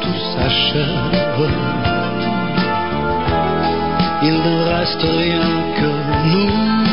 tout s'achève. Il ne reste rien que nous.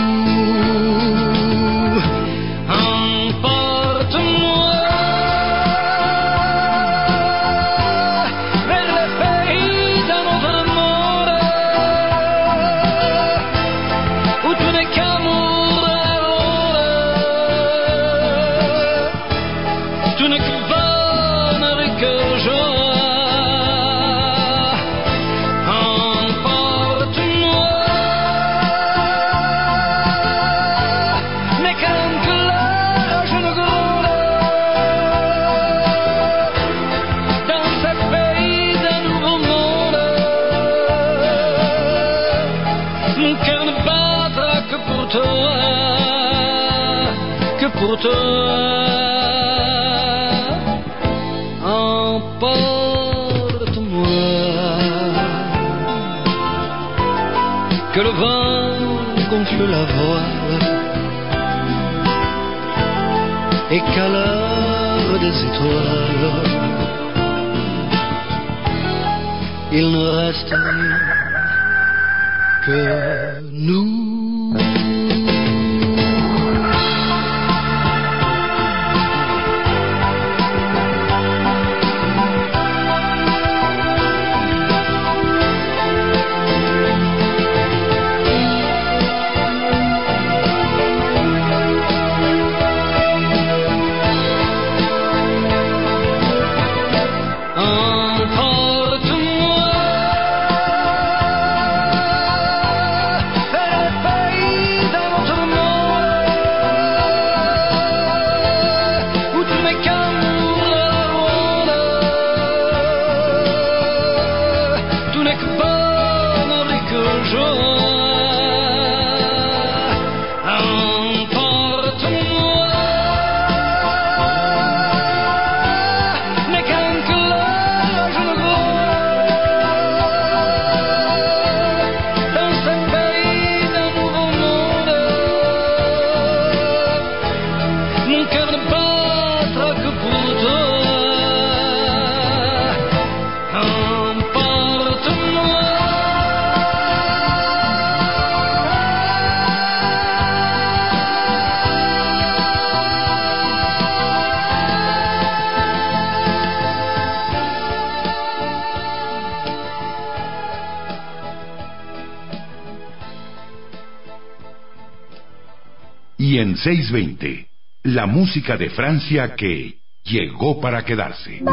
y en 620, la música de Francia que llegó para quedarse.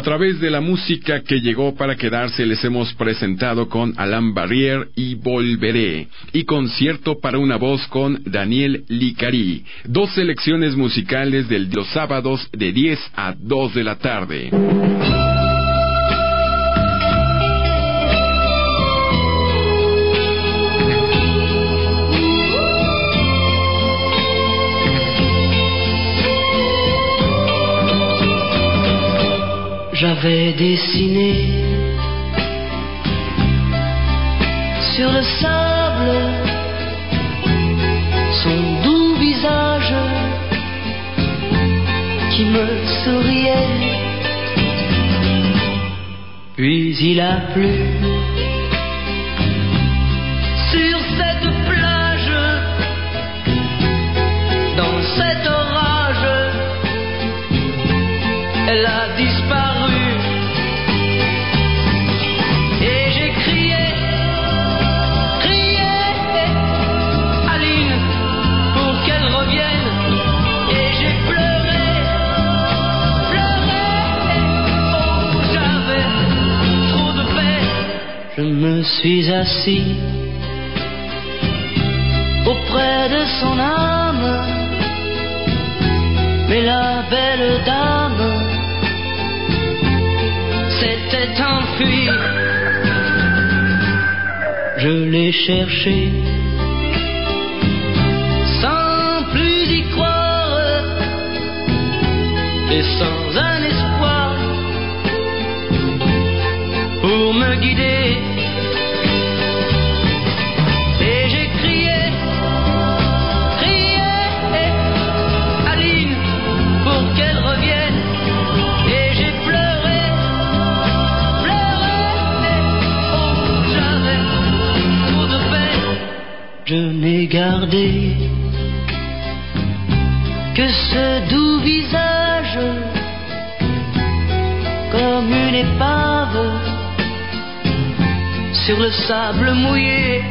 A través de la música que llegó para quedarse les hemos presentado con Alain Barrier y Volveré y concierto para una voz con Daniel Licari. Dos selecciones musicales de los sábados de 10 a 2 de la tarde. J'avais dessiné sur le sable son doux visage qui me souriait. Puis il a plu suis assis auprès de son âme, mais la belle dame s'était enfuie. Je l'ai cherché que ce doux visage comme une épave sur le sable mouillé.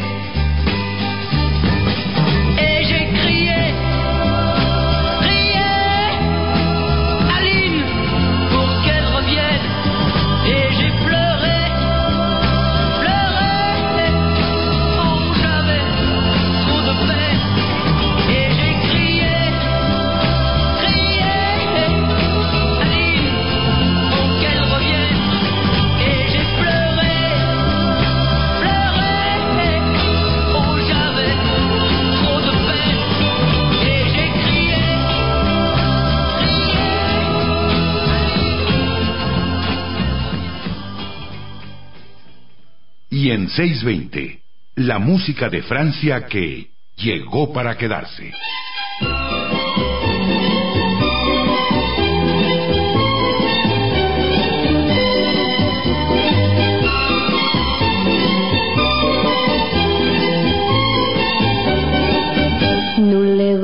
En 620, la música de Francia que llegó para quedarse.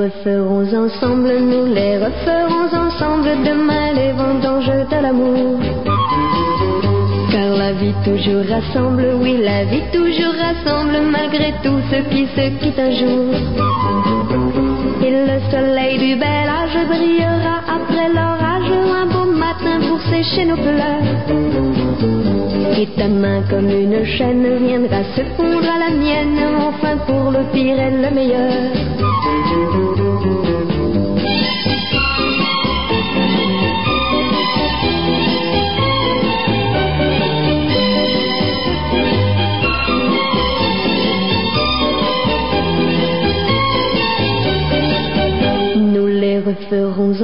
Referons ensemble, nous les referons ensemble demain les vendanges de l'amour. Vie toujours rassemble, oui la vie toujours rassemble malgré tout ce qui se quitte un jour. Et le soleil du bel âge brillera après l'orage un beau matin pour sécher nos pleurs. Et ta main comme une chaîne viendra se fondre à la mienne, enfin pour le pire et le meilleur.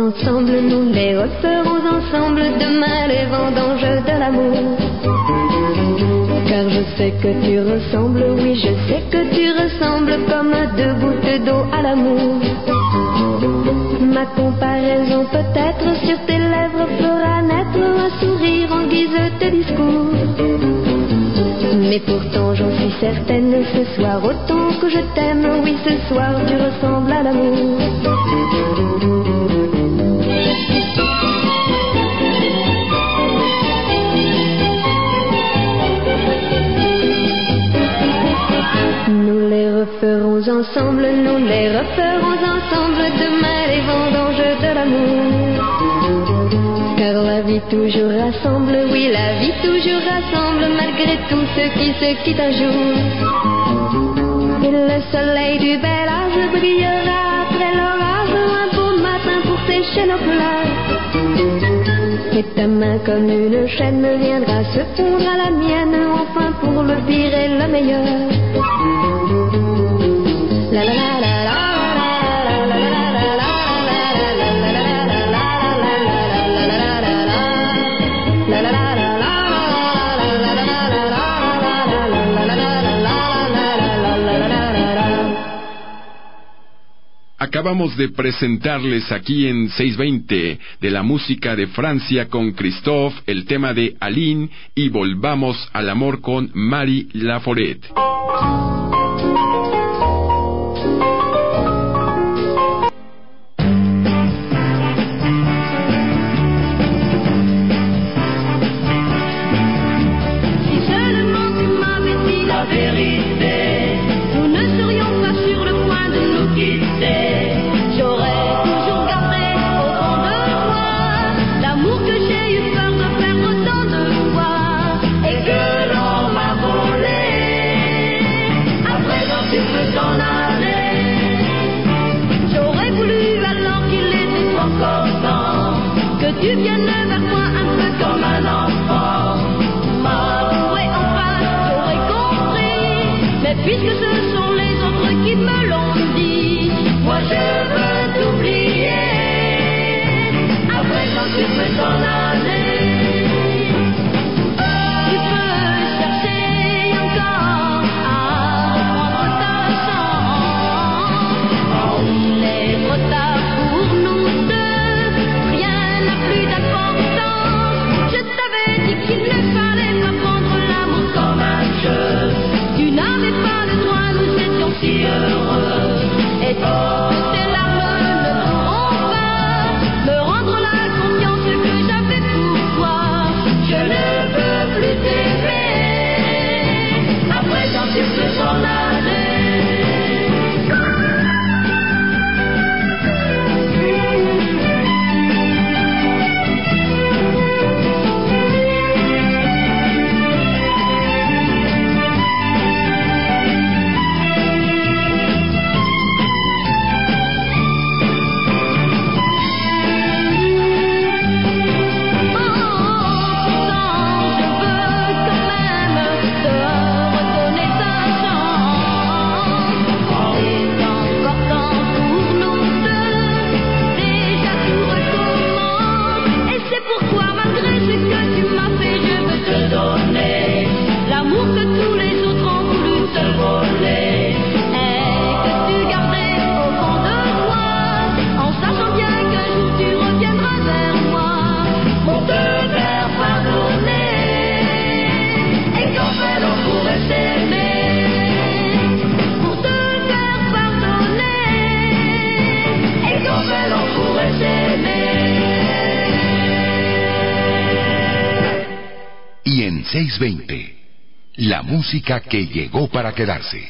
Ensemble, nous les referons ensemble demain les vendanges de l'amour. Car je sais que tu ressembles, oui je sais que tu ressembles comme deux gouttes d'eau à l'amour. Ma comparaison peut-être sur tes lèvres fera naître un sourire en guise de discours. Mais pourtant j'en suis certaine, ce soir autant que je t'aime, oui ce soir tu ressembles à l'amour. Ensemble, nous les referons ensemble demain les vendanges de l'amour. Car la vie toujours rassemble, oui, la vie toujours rassemble, malgré tout ce qui se quitte un jour. Et le soleil du bel âge brillera après l'orage, un beau matin pour sécher nos pleurs. Et ta main comme une chaîne viendra se fondre à la mienne, enfin pour le pire et le meilleur. Acabamos de presentarles aquí en 620 de la música de Francia con Christophe, el tema de Aline y volvamos al amor con Marie Laforet. La música que llegó para quedarse.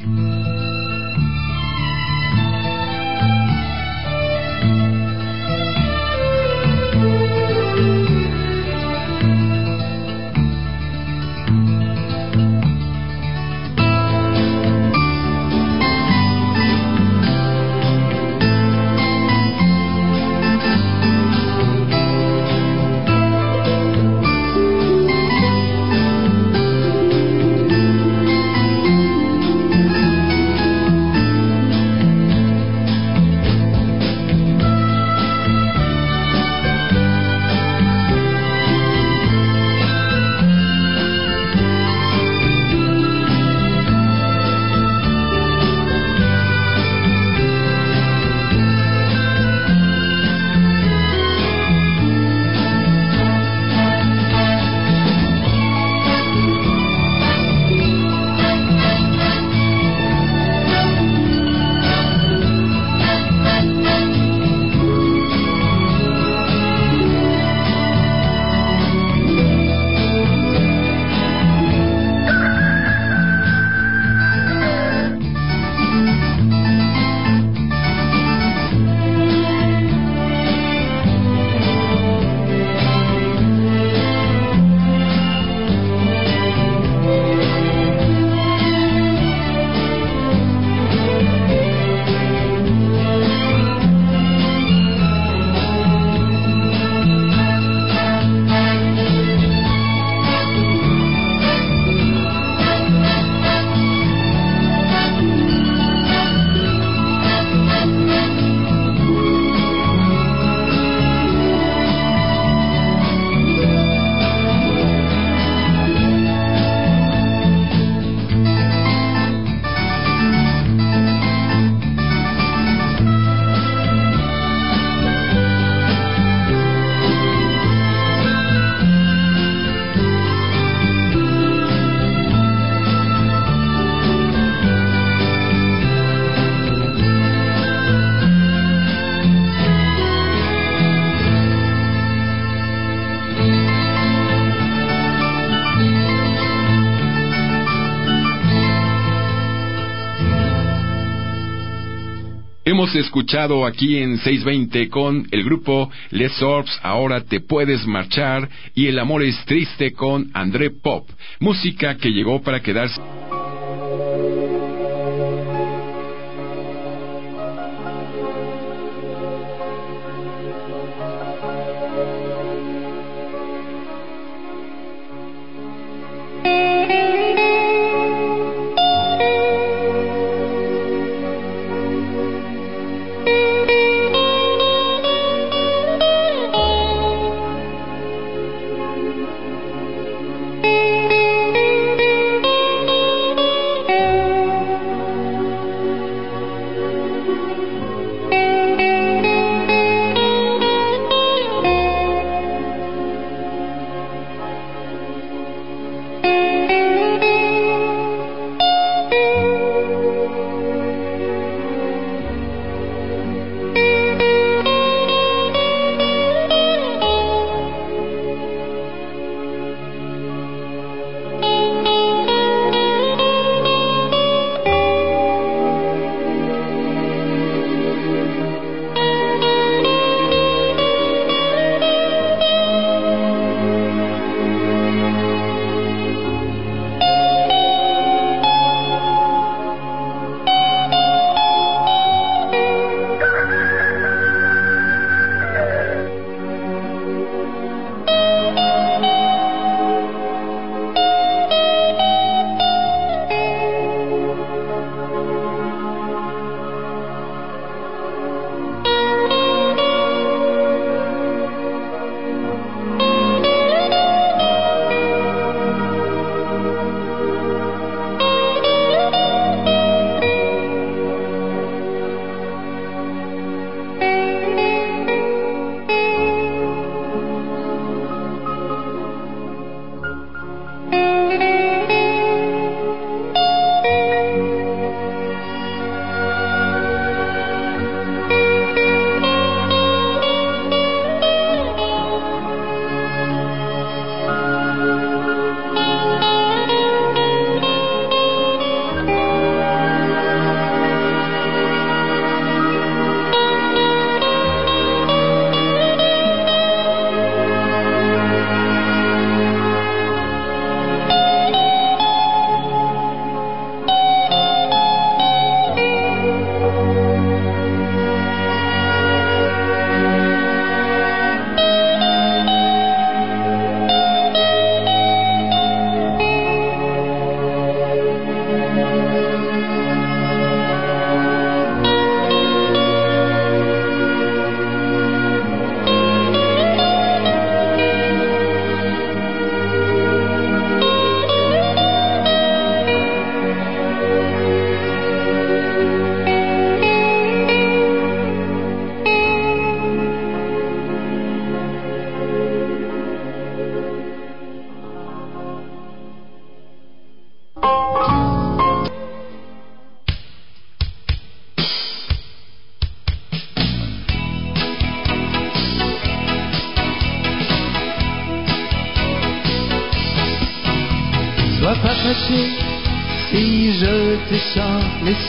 Hemos escuchado aquí en 620 con el grupo Les Orbs, Ahora te puedes marchar y El amor es triste con André Pop, música que llegó para quedarse.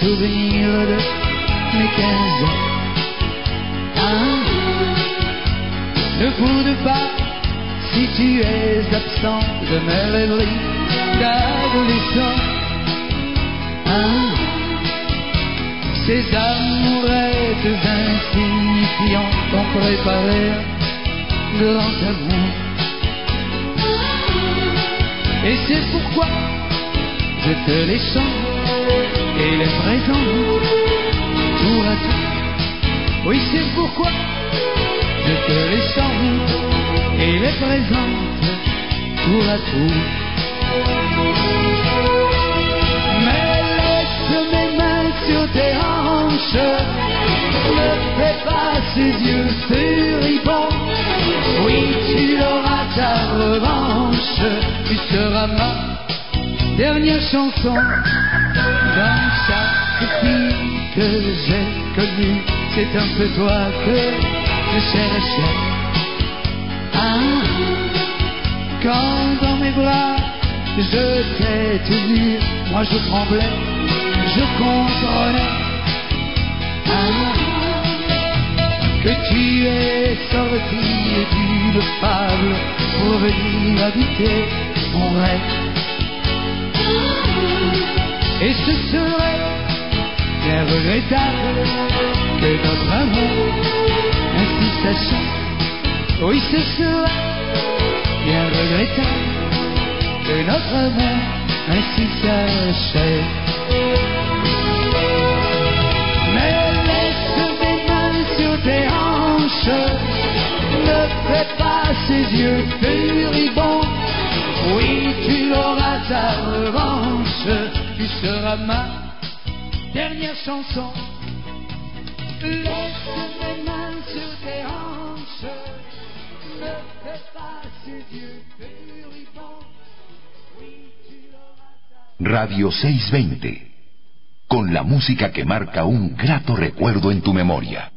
souvenir de mes quinze ans. Ah, ne boude pas si tu es absent de mes rêveries d'adolescent. Ah, ces amourettes insignifiantes ont préparé de amour. Et c'est pourquoi je te les chante et le présent pour à tout. Oui, c'est pourquoi je te les sens et les présente pour à tout. Mais laisse mes mains sur tes hanches, ne fais pas ses yeux furibonds. Oui, tu auras ta revanche, tu seras ma dernière chanson. Comme ça, depuis que j'ai connu, c'est un peu toi que je cherchais. Ah, quand dans mes bras, je t'ai tenu, moi je tremblais, je contrôlais. Ah, que tu es sorti d'une fable pour venir habiter mon rêve. Et ce serait bien regrettable que notre amour ainsi s'achève. Oui, ce serait bien regrettable que notre amour ainsi s'achève. Mais laisse mes mains sur tes hanches, ne fais pas ces yeux furibonds. Oui, tu auras ta revanche, tu seras ma dernière chanson. Laisse mes mains sur tes hanches, ne fais pas ces yeux furibonds. Oui, tu auras ta... Radio 620. Con la música que marca un grato recuerdo en tu memoria.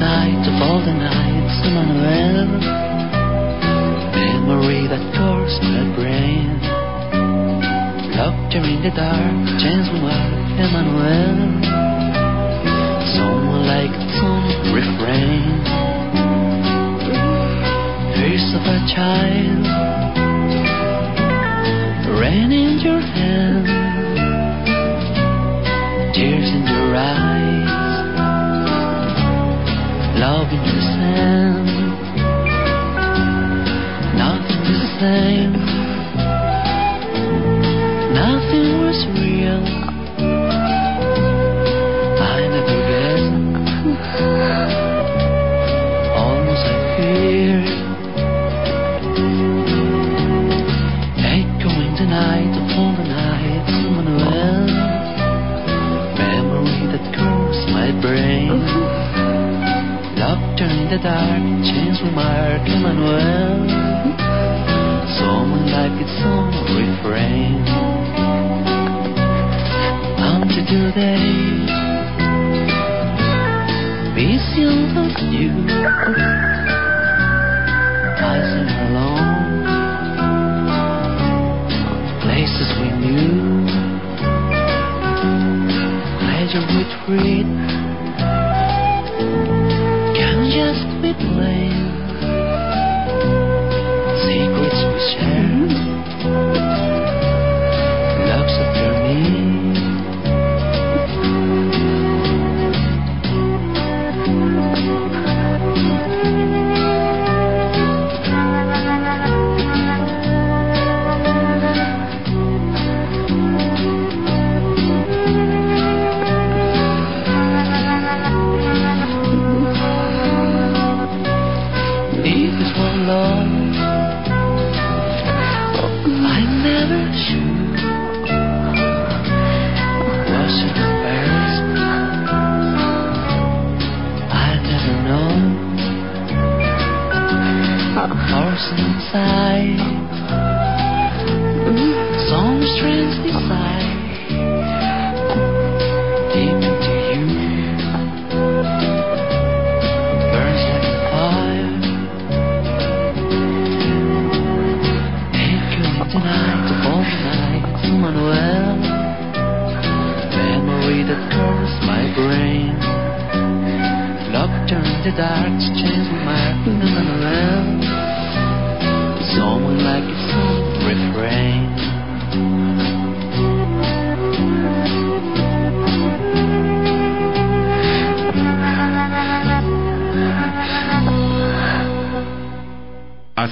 Night all the nights, Emmanuel. Memory that covers my brain. Laughter in the dark, chance we mark, Emmanuel. Someone like some refrain. Face of a child, rain in your hand, love yourself.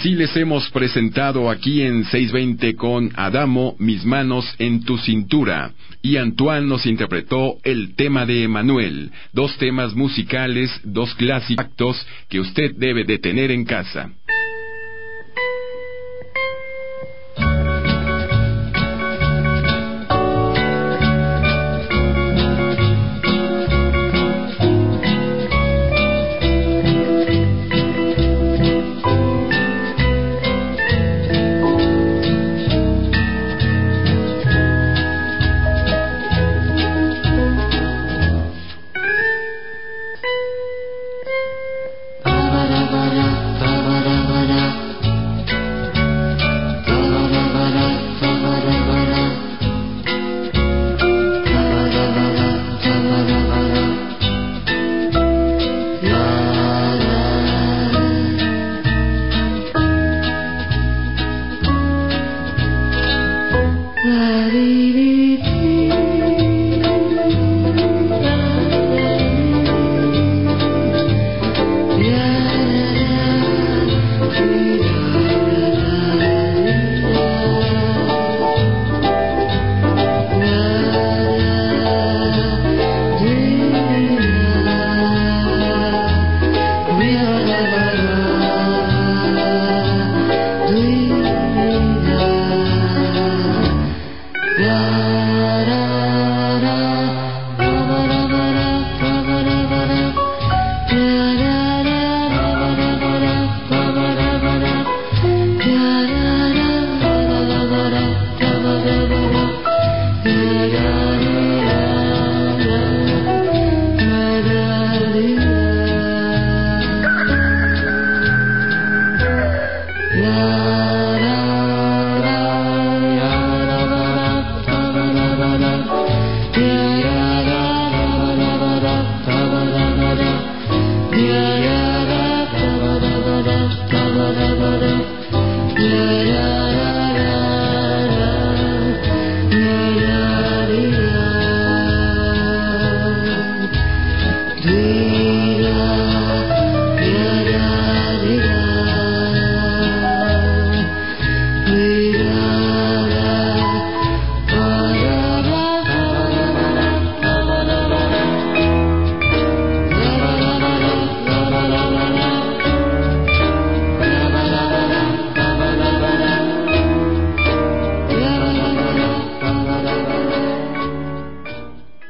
Así les hemos presentado aquí en 620 con Adamo, Mis manos en tu cintura. Y Antoine nos interpretó el tema de Emanuel, dos temas musicales, dos clásicos que usted debe de tener en casa.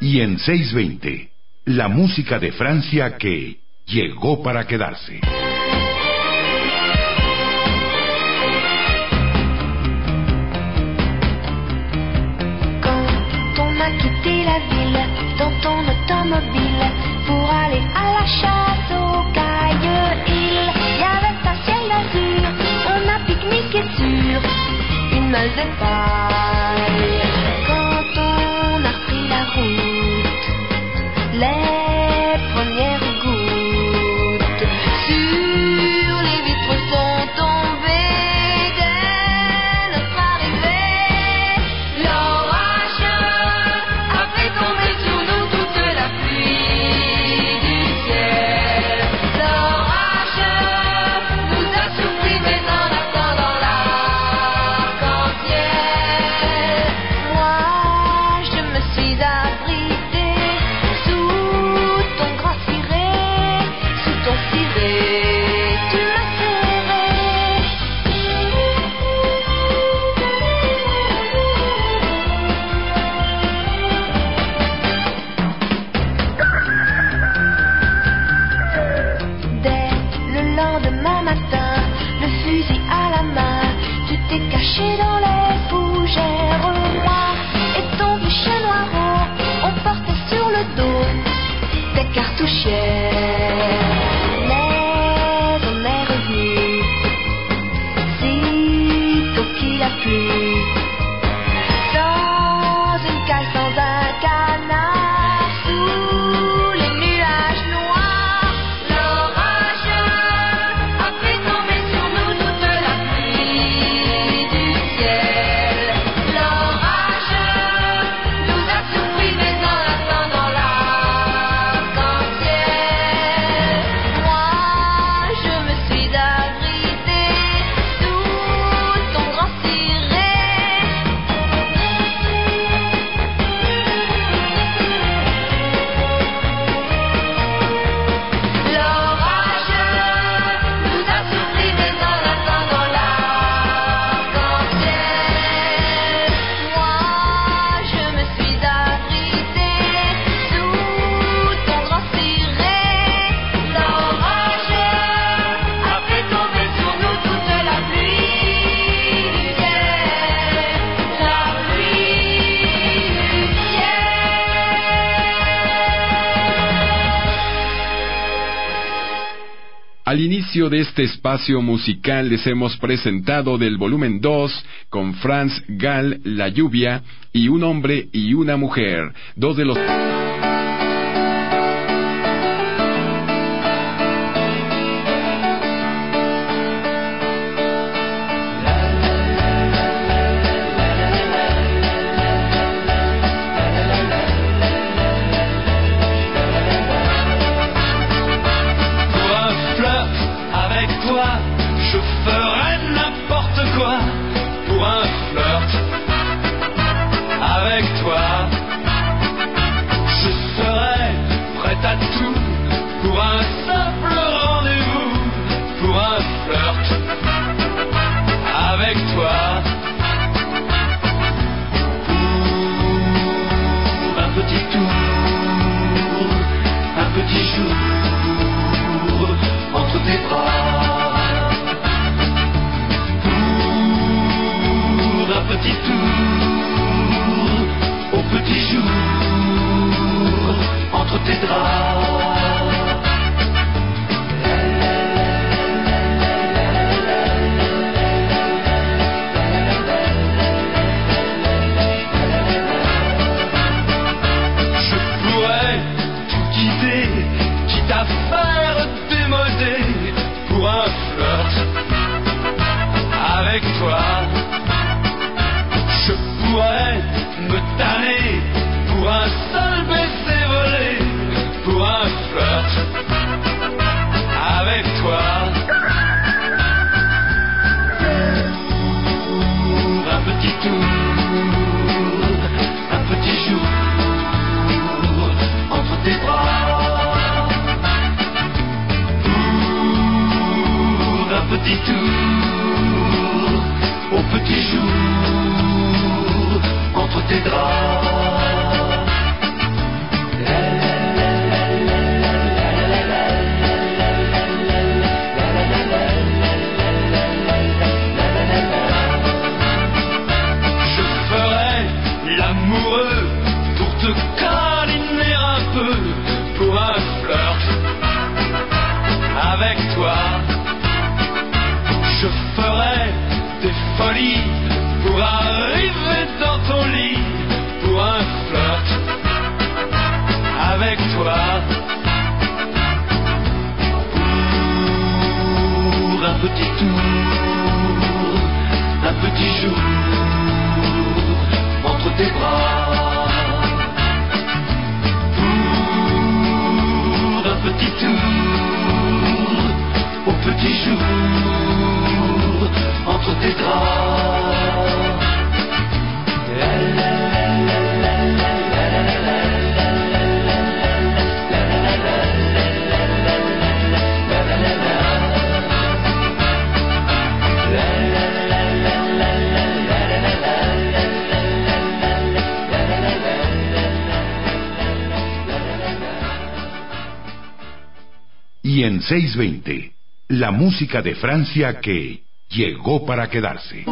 y en 620, la música de Francia que llegó para quedarse. Quand on a quitté la ville dans ton automobile pour aller à la chasse aux cailles, il y un ciel azur, on a pique-niqué sur une meuse de T'es caché dans la Al inicio de este espacio musical les hemos presentado del volumen 2 con Franz Gall La lluvia y Un hombre y una mujer, dos de los 620, la música de Francia que llegó para quedarse.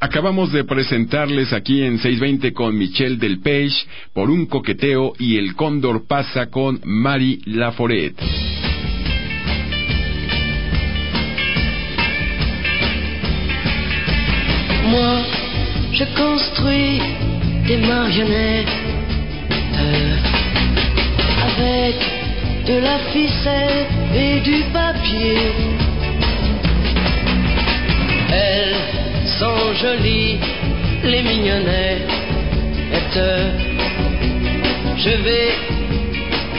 Acabamos de presentarles aquí en 620 con Michel Delpech por un coqueteo y el cóndor pasa con Marie Laforet. Moi, je construis des marionnettes avec de la ficelle et du papier. Elles sont jolies, les mignonnettes. Je vais,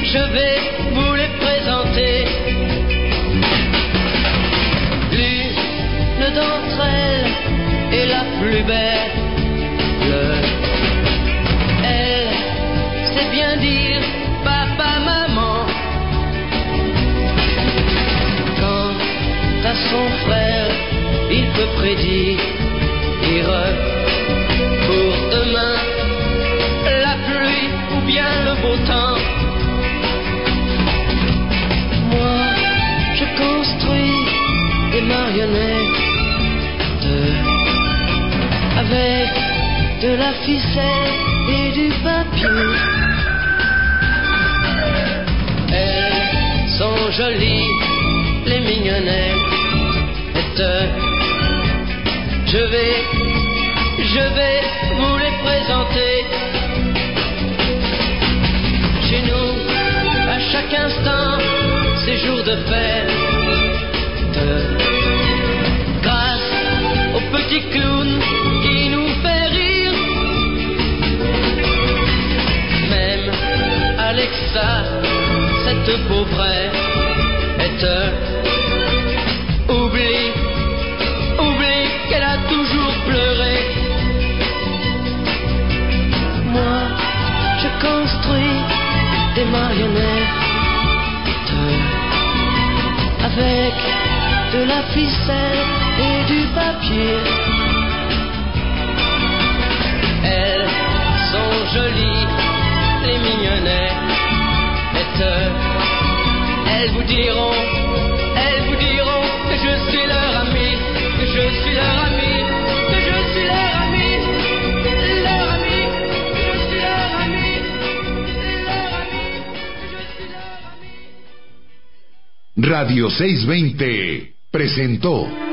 je vais vous les présenter. L'une d'entre elles est la plus belle. Elle sait bien dire papa, maman. Quant à son frère, il peut prédire pour demain la pluie ou bien le beau temps. Moi, je construis des marionnettes avec de la ficelle et du papier. Elles sont jolies, les mignonnettes. Je vais, je vais vous les présenter. Chez nous, à chaque instant, ces jours de fête. Grâce au petit clown qui nous fait rire. Même Alexa, cette pauvre est heureuse. De la ficelle et du papier. Elles sont jolies, les mignonnettes. Elles vous diront, elles vous diront que je suis leur ami, que je suis leur ami, que je suis leur ami, leur ami, que je suis leur ami, leur ami, que je suis leur ami. Radio 620 presentó